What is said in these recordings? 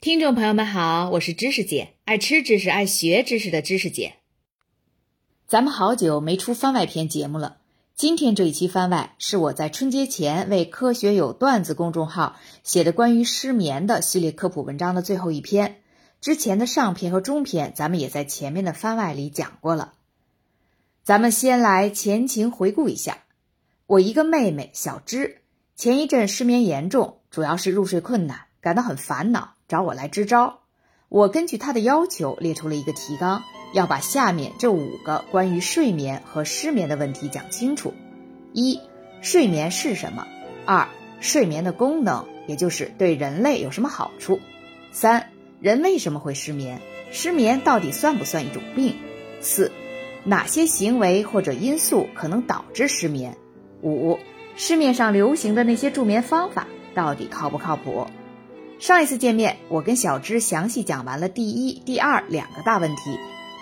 听众朋友们好，我是知识姐，爱吃知识、爱学知识的知识姐。咱们好久没出番外篇节目了，今天这一期番外是我在春节前为“科学有段子”公众号写的关于失眠的系列科普文章的最后一篇。之前的上篇和中篇，咱们也在前面的番外里讲过了。咱们先来前情回顾一下，我一个妹妹小芝，前一阵失眠严重，主要是入睡困难，感到很烦恼，找我来支招。我根据他的要求列出了一个提纲。要把下面这五个关于睡眠和失眠的问题讲清楚：一、睡眠是什么；二、睡眠的功能，也就是对人类有什么好处；三、人为什么会失眠？失眠到底算不算一种病？四、哪些行为或者因素可能导致失眠？五、市面上流行的那些助眠方法到底靠不靠谱？上一次见面，我跟小芝详细讲完了第一、第二两个大问题。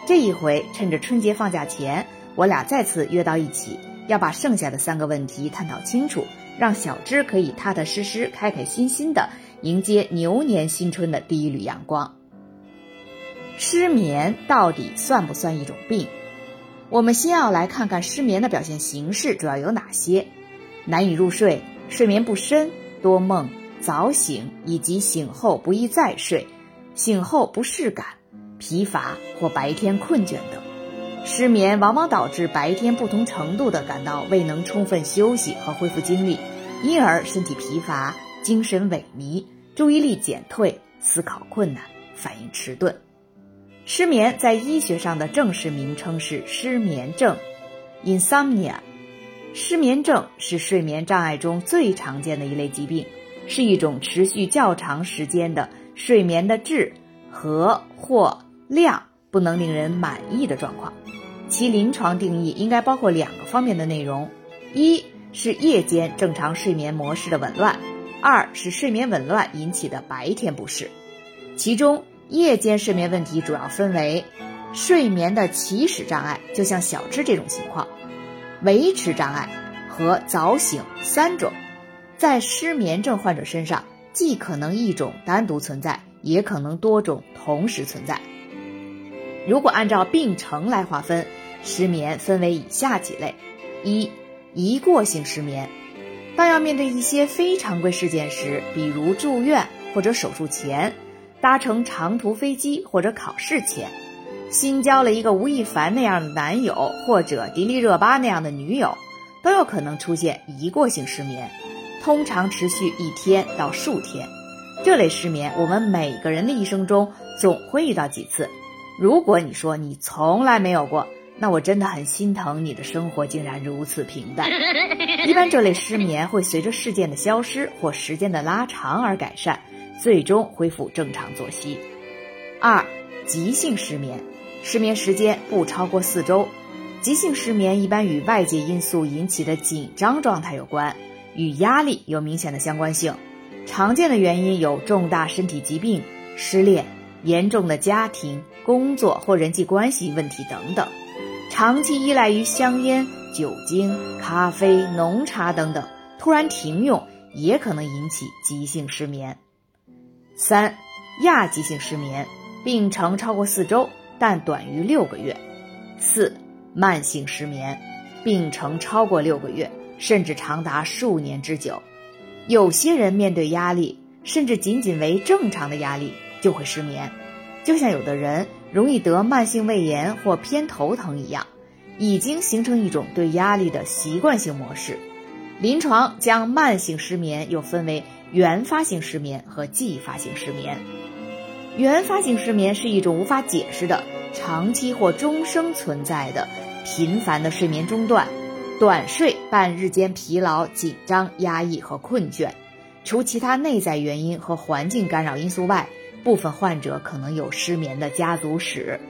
这一回趁着春节放假前，我俩再次约到一起，要把剩下的三个问题探讨清楚，让小芝可以踏踏实实、开开心心的迎接牛年新春的第一缕阳光。失眠到底算不算一种病？我们先要来看看失眠的表现形式主要有哪些：难以入睡、睡眠不深、多梦、早醒，以及醒后不易再睡、醒后不适感。疲乏或白天困倦等，失眠往往导致白天不同程度的感到未能充分休息和恢复精力，因而身体疲乏、精神萎靡、注意力减退、思考困难、反应迟钝。失眠在医学上的正式名称是失眠症 （insomnia）。失眠症是睡眠障碍中最常见的一类疾病，是一种持续较长时间的睡眠的质和或量不能令人满意的状况，其临床定义应该包括两个方面的内容：一是夜间正常睡眠模式的紊乱；二是睡眠紊乱引起的白天不适。其中，夜间睡眠问题主要分为睡眠的起始障碍，就像小智这种情况；维持障碍和早醒三种。在失眠症患者身上，既可能一种单独存在，也可能多种同时存在。如果按照病程来划分，失眠分为以下几类：一、一过性失眠，当要面对一些非常规事件时，比如住院或者手术前，搭乘长途飞机或者考试前，新交了一个吴亦凡那样的男友或者迪丽热巴那样的女友，都有可能出现一过性失眠，通常持续一天到数天。这类失眠，我们每个人的一生中总会遇到几次。如果你说你从来没有过，那我真的很心疼你的生活竟然如此平淡。一般这类失眠会随着事件的消失或时间的拉长而改善，最终恢复正常作息。二、急性失眠，失眠时间不超过四周。急性失眠一般与外界因素引起的紧张状态有关，与压力有明显的相关性。常见的原因有重大身体疾病、失恋、严重的家庭。工作或人际关系问题等等，长期依赖于香烟、酒精、咖啡、浓茶等等，突然停用也可能引起急性失眠。三、亚急性失眠，病程超过四周，但短于六个月。四、慢性失眠，病程超过六个月，甚至长达数年之久。有些人面对压力，甚至仅仅为正常的压力，就会失眠。就像有的人容易得慢性胃炎或偏头疼一样，已经形成一种对压力的习惯性模式。临床将慢性失眠又分为原发性失眠和继发性失眠。原发性失眠是一种无法解释的、长期或终生存在的、频繁的睡眠中断、短睡伴日间疲劳、紧张、压抑和困倦。除其他内在原因和环境干扰因素外，部分患者可能有失眠的家族史。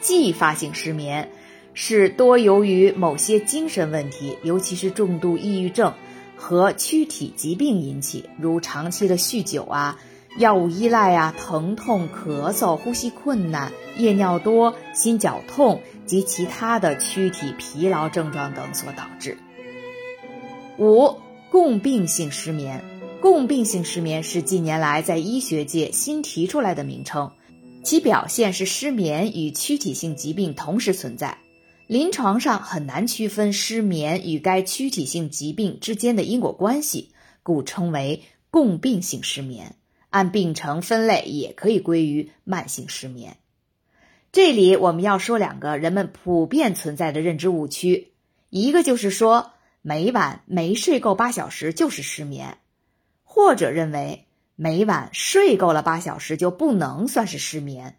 继发性失眠是多由于某些精神问题，尤其是重度抑郁症和躯体疾病引起，如长期的酗酒啊、药物依赖啊、疼痛、咳嗽、呼吸困难、夜尿多、心绞痛及其他的躯体疲劳症状等所导致。五共病性失眠。共病性失眠是近年来在医学界新提出来的名称，其表现是失眠与躯体性疾病同时存在，临床上很难区分失眠与该躯体性疾病之间的因果关系，故称为共病性失眠。按病程分类，也可以归于慢性失眠。这里我们要说两个人们普遍存在的认知误区，一个就是说每晚没睡够八小时就是失眠。或者认为每晚睡够了八小时就不能算是失眠。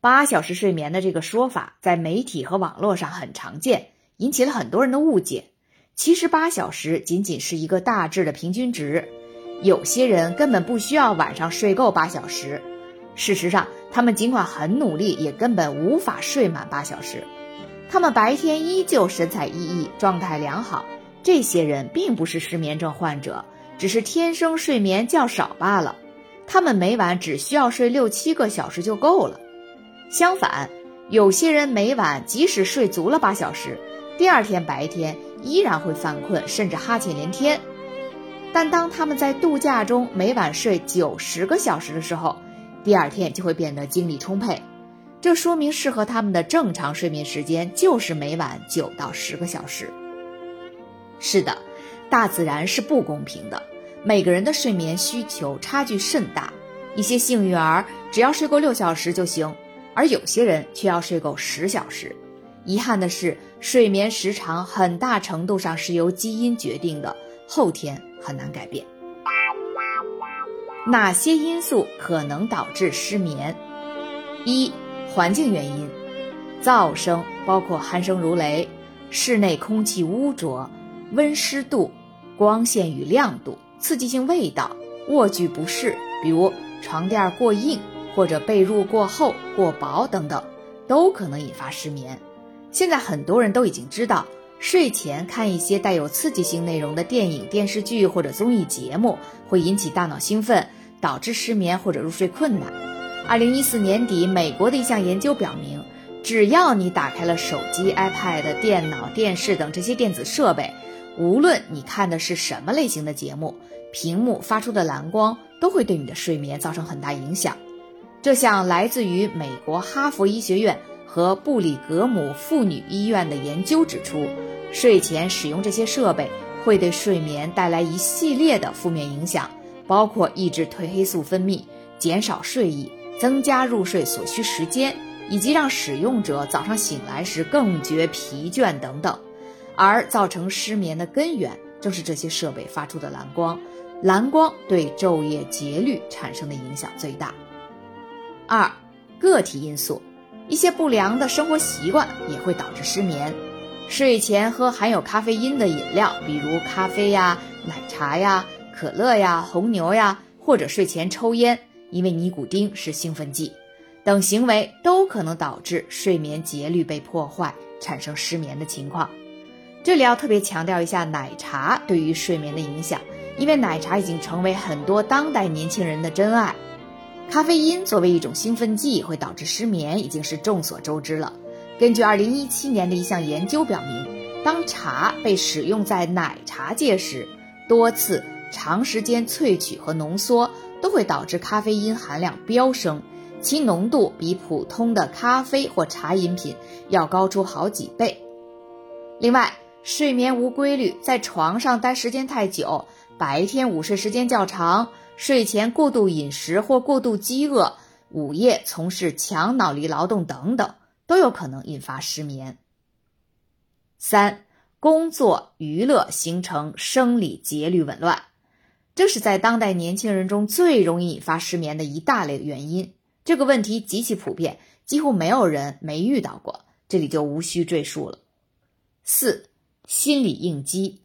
八小时睡眠的这个说法在媒体和网络上很常见，引起了很多人的误解。其实八小时仅仅是一个大致的平均值，有些人根本不需要晚上睡够八小时。事实上，他们尽管很努力，也根本无法睡满八小时。他们白天依旧神采奕奕，状态良好。这些人并不是失眠症患者。只是天生睡眠较少罢了，他们每晚只需要睡六七个小时就够了。相反，有些人每晚即使睡足了八小时，第二天白天依然会犯困，甚至哈欠连天。但当他们在度假中每晚睡九十个小时的时候，第二天就会变得精力充沛。这说明适合他们的正常睡眠时间就是每晚九到十个小时。是的，大自然是不公平的。每个人的睡眠需求差距甚大，一些幸运儿只要睡够六小时就行，而有些人却要睡够十小时。遗憾的是，睡眠时长很大程度上是由基因决定的，后天很难改变。哪些因素可能导致失眠？一、环境原因，噪声包括鼾声如雷、室内空气污浊、温湿度、光线与亮度。刺激性味道、卧具不适，比如床垫过硬或者被褥过厚、过薄等等，都可能引发失眠。现在很多人都已经知道，睡前看一些带有刺激性内容的电影、电视剧或者综艺节目，会引起大脑兴奋，导致失眠或者入睡困难。二零一四年底，美国的一项研究表明，只要你打开了手机、iPad、电脑、电视等这些电子设备。无论你看的是什么类型的节目，屏幕发出的蓝光都会对你的睡眠造成很大影响。这项来自于美国哈佛医学院和布里格姆妇女医院的研究指出，睡前使用这些设备会对睡眠带来一系列的负面影响，包括抑制褪黑素分泌、减少睡意、增加入睡所需时间，以及让使用者早上醒来时更觉疲倦等等。而造成失眠的根源正是这些设备发出的蓝光，蓝光对昼夜节律产生的影响最大。二，个体因素，一些不良的生活习惯也会导致失眠。睡前喝含有咖啡因的饮料，比如咖啡呀、奶茶呀、可乐呀、红牛呀，或者睡前抽烟，因为尼古丁是兴奋剂，等行为都可能导致睡眠节律被破坏，产生失眠的情况。这里要特别强调一下奶茶对于睡眠的影响，因为奶茶已经成为很多当代年轻人的真爱。咖啡因作为一种兴奋剂会导致失眠，已经是众所周知了。根据2017年的一项研究表明，当茶被使用在奶茶界时，多次长时间萃取和浓缩都会导致咖啡因含量飙升，其浓度比普通的咖啡或茶饮品要高出好几倍。另外，睡眠无规律，在床上待时间太久，白天午睡时间较长，睡前过度饮食或过度饥饿，午夜从事强脑力劳动等等，都有可能引发失眠。三、工作娱乐形成生理节律紊乱，这是在当代年轻人中最容易引发失眠的一大类原因。这个问题极其普遍，几乎没有人没遇到过，这里就无需赘述了。四。心理应激，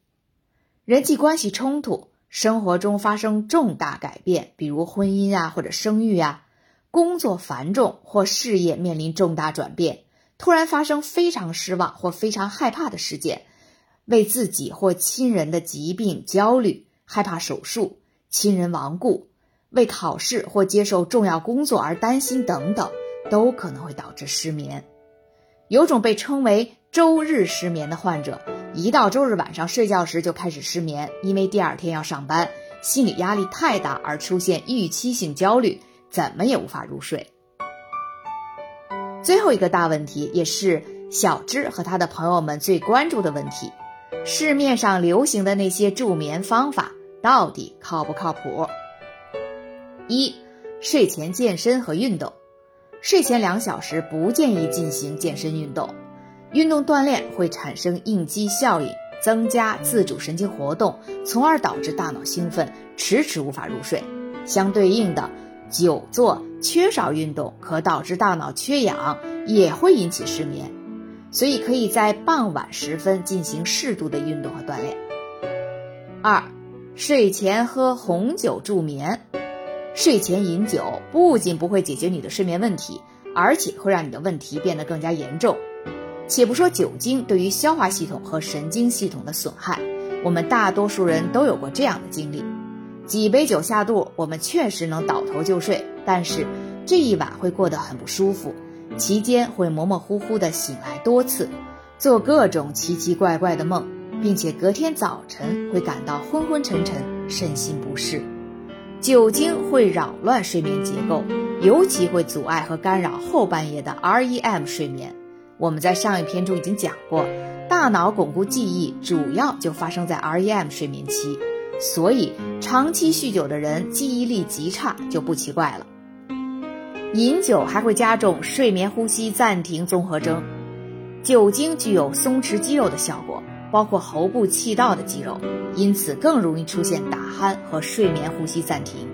人际关系冲突，生活中发生重大改变，比如婚姻啊或者生育啊，工作繁重或事业面临重大转变，突然发生非常失望或非常害怕的事件，为自己或亲人的疾病焦虑，害怕手术，亲人亡故，为考试或接受重要工作而担心等等，都可能会导致失眠。有种被称为。周日失眠的患者，一到周日晚上睡觉时就开始失眠，因为第二天要上班，心理压力太大而出现预期性焦虑，怎么也无法入睡。最后一个大问题，也是小芝和他的朋友们最关注的问题：市面上流行的那些助眠方法到底靠不靠谱？一、睡前健身和运动。睡前两小时不建议进行健身运动，运动锻炼会产生应激效应，增加自主神经活动，从而导致大脑兴奋，迟迟无法入睡。相对应的，久坐、缺少运动可导致大脑缺氧，也会引起失眠。所以可以在傍晚时分进行适度的运动和锻炼。二、睡前喝红酒助眠。睡前饮酒不仅不会解决你的睡眠问题，而且会让你的问题变得更加严重。且不说酒精对于消化系统和神经系统的损害，我们大多数人都有过这样的经历：几杯酒下肚，我们确实能倒头就睡，但是这一晚会过得很不舒服，期间会模模糊糊的醒来多次，做各种奇奇怪怪的梦，并且隔天早晨会感到昏昏沉沉，身心不适。酒精会扰乱睡眠结构，尤其会阻碍和干扰后半夜的 REM 睡眠。我们在上一篇中已经讲过，大脑巩固记忆主要就发生在 REM 睡眠期，所以长期酗酒的人记忆力极差就不奇怪了。饮酒还会加重睡眠呼吸暂停综合征，酒精具有松弛肌肉的效果。包括喉部气道的肌肉，因此更容易出现打鼾和睡眠呼吸暂停。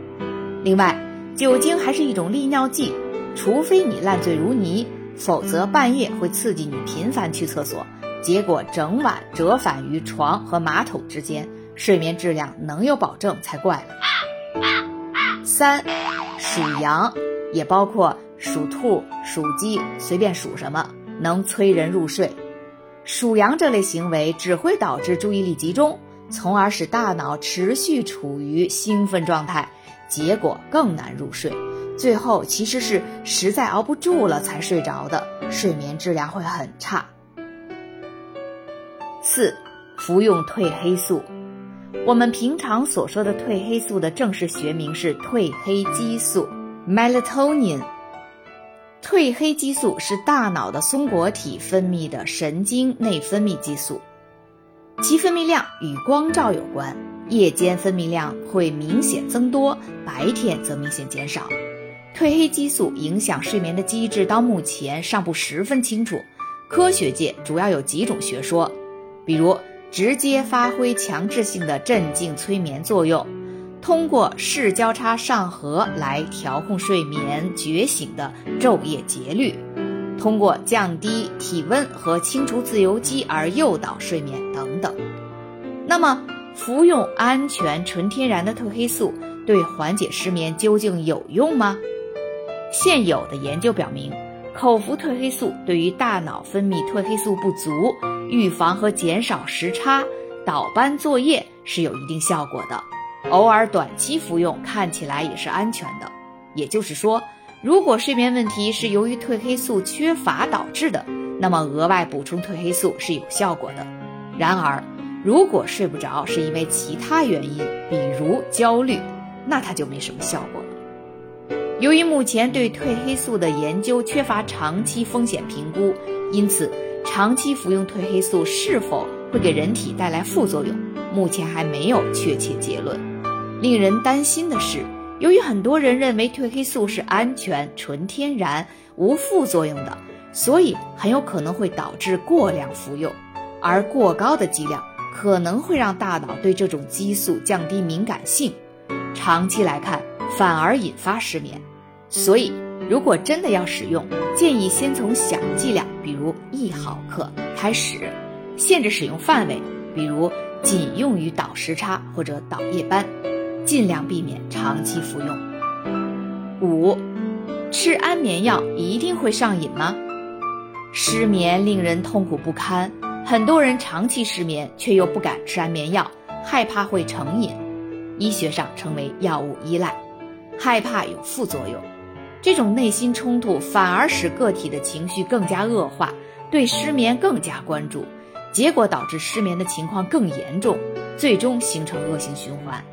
另外，酒精还是一种利尿剂，除非你烂醉如泥，否则半夜会刺激你频繁去厕所，结果整晚折返于床和马桶之间，睡眠质量能有保证才怪了。三，属羊，也包括属兔、属鸡，随便属什么，能催人入睡。数羊这类行为只会导致注意力集中，从而使大脑持续处于兴奋状态，结果更难入睡。最后其实是实在熬不住了才睡着的，睡眠质量会很差。四，服用褪黑素。我们平常所说的褪黑素的正式学名是褪黑激素 （melatonin）。褪黑激素是大脑的松果体分泌的神经内分泌激素，其分泌量与光照有关，夜间分泌量会明显增多，白天则明显减少。褪黑激素影响睡眠的机制到目前尚不十分清楚，科学界主要有几种学说，比如直接发挥强制性的镇静催眠作用。通过视交叉上颌来调控睡眠觉醒的昼夜节律，通过降低体温和清除自由基而诱导睡眠等等。那么，服用安全纯天然的褪黑素对缓解失眠究竟有用吗？现有的研究表明，口服褪黑素对于大脑分泌褪黑素不足、预防和减少时差、倒班作业是有一定效果的。偶尔短期服用看起来也是安全的，也就是说，如果睡眠问题是由于褪黑素缺乏导致的，那么额外补充褪黑素是有效果的。然而，如果睡不着是因为其他原因，比如焦虑，那它就没什么效果。由于目前对褪黑素的研究缺乏长期风险评估，因此长期服用褪黑素是否会给人体带来副作用，目前还没有确切结论。令人担心的是，由于很多人认为褪黑素是安全、纯天然、无副作用的，所以很有可能会导致过量服用，而过高的剂量可能会让大脑对这种激素降低敏感性，长期来看反而引发失眠。所以，如果真的要使用，建议先从小剂量，比如一毫克开始，限制使用范围，比如仅用于倒时差或者倒夜班。尽量避免长期服用。五，吃安眠药一定会上瘾吗？失眠令人痛苦不堪，很多人长期失眠却又不敢吃安眠药，害怕会成瘾，医学上称为药物依赖，害怕有副作用。这种内心冲突反而使个体的情绪更加恶化，对失眠更加关注，结果导致失眠的情况更严重，最终形成恶性循环。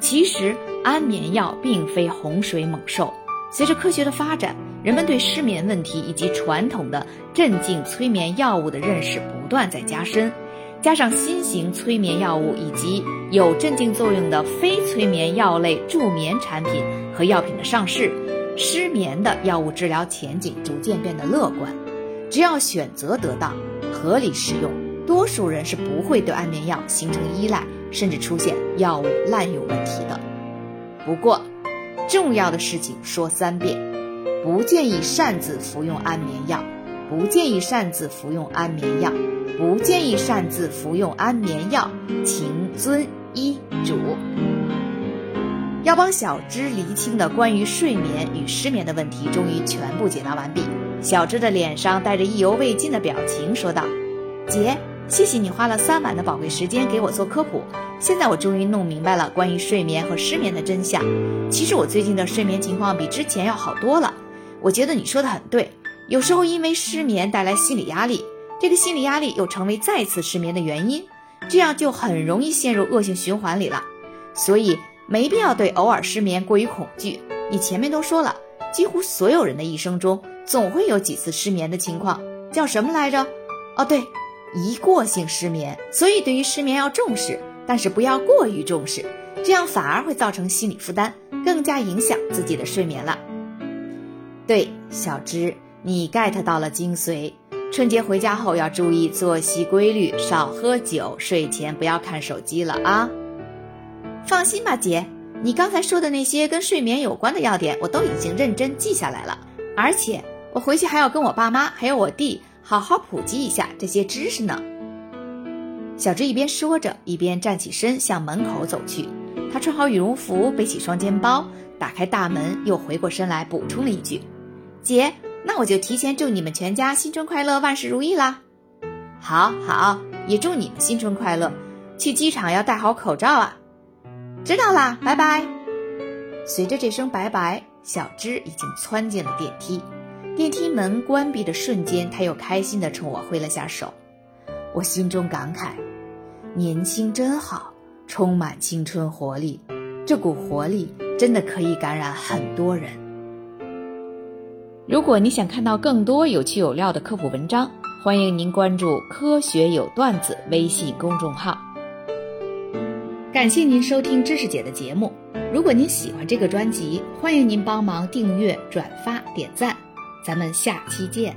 其实安眠药并非洪水猛兽。随着科学的发展，人们对失眠问题以及传统的镇静催眠药物的认识不断在加深，加上新型催眠药物以及有镇静作用的非催眠药类助眠产品和药品的上市，失眠的药物治疗前景逐渐变得乐观。只要选择得当、合理使用，多数人是不会对安眠药形成依赖，甚至出现药物滥用问题的。不过，重要的事情说三遍：不建议擅自服用安眠药，不建议擅自服用安眠药，不建议擅自服用安眠药，请遵医嘱。要帮小芝厘清的关于睡眠与失眠的问题，终于全部解答完毕。小芝的脸上带着意犹未尽的表情，说道：“姐，谢谢你花了三晚的宝贵时间给我做科普。”现在我终于弄明白了关于睡眠和失眠的真相。其实我最近的睡眠情况比之前要好多了。我觉得你说的很对，有时候因为失眠带来心理压力，这个心理压力又成为再次失眠的原因，这样就很容易陷入恶性循环里了。所以没必要对偶尔失眠过于恐惧。你前面都说了，几乎所有人的一生中总会有几次失眠的情况，叫什么来着？哦，对，一过性失眠。所以对于失眠要重视。但是不要过于重视，这样反而会造成心理负担，更加影响自己的睡眠了。对，小芝，你 get 到了精髓。春节回家后要注意作息规律，少喝酒，睡前不要看手机了啊。放心吧，姐，你刚才说的那些跟睡眠有关的要点，我都已经认真记下来了，而且我回去还要跟我爸妈还有我弟好好普及一下这些知识呢。小芝一边说着，一边站起身向门口走去。她穿好羽绒服，背起双肩包，打开大门，又回过身来补充了一句：“姐，那我就提前祝你们全家新春快乐，万事如意啦！”“好好，也祝你们新春快乐。去机场要戴好口罩啊！”“知道啦，拜拜。”随着这声拜拜，小芝已经窜进了电梯。电梯门关闭的瞬间，她又开心地冲我挥了下手。我心中感慨。年轻真好，充满青春活力，这股活力真的可以感染很多人。如果你想看到更多有趣有料的科普文章，欢迎您关注“科学有段子”微信公众号。感谢您收听知识姐的节目。如果您喜欢这个专辑，欢迎您帮忙订阅、转发、点赞。咱们下期见。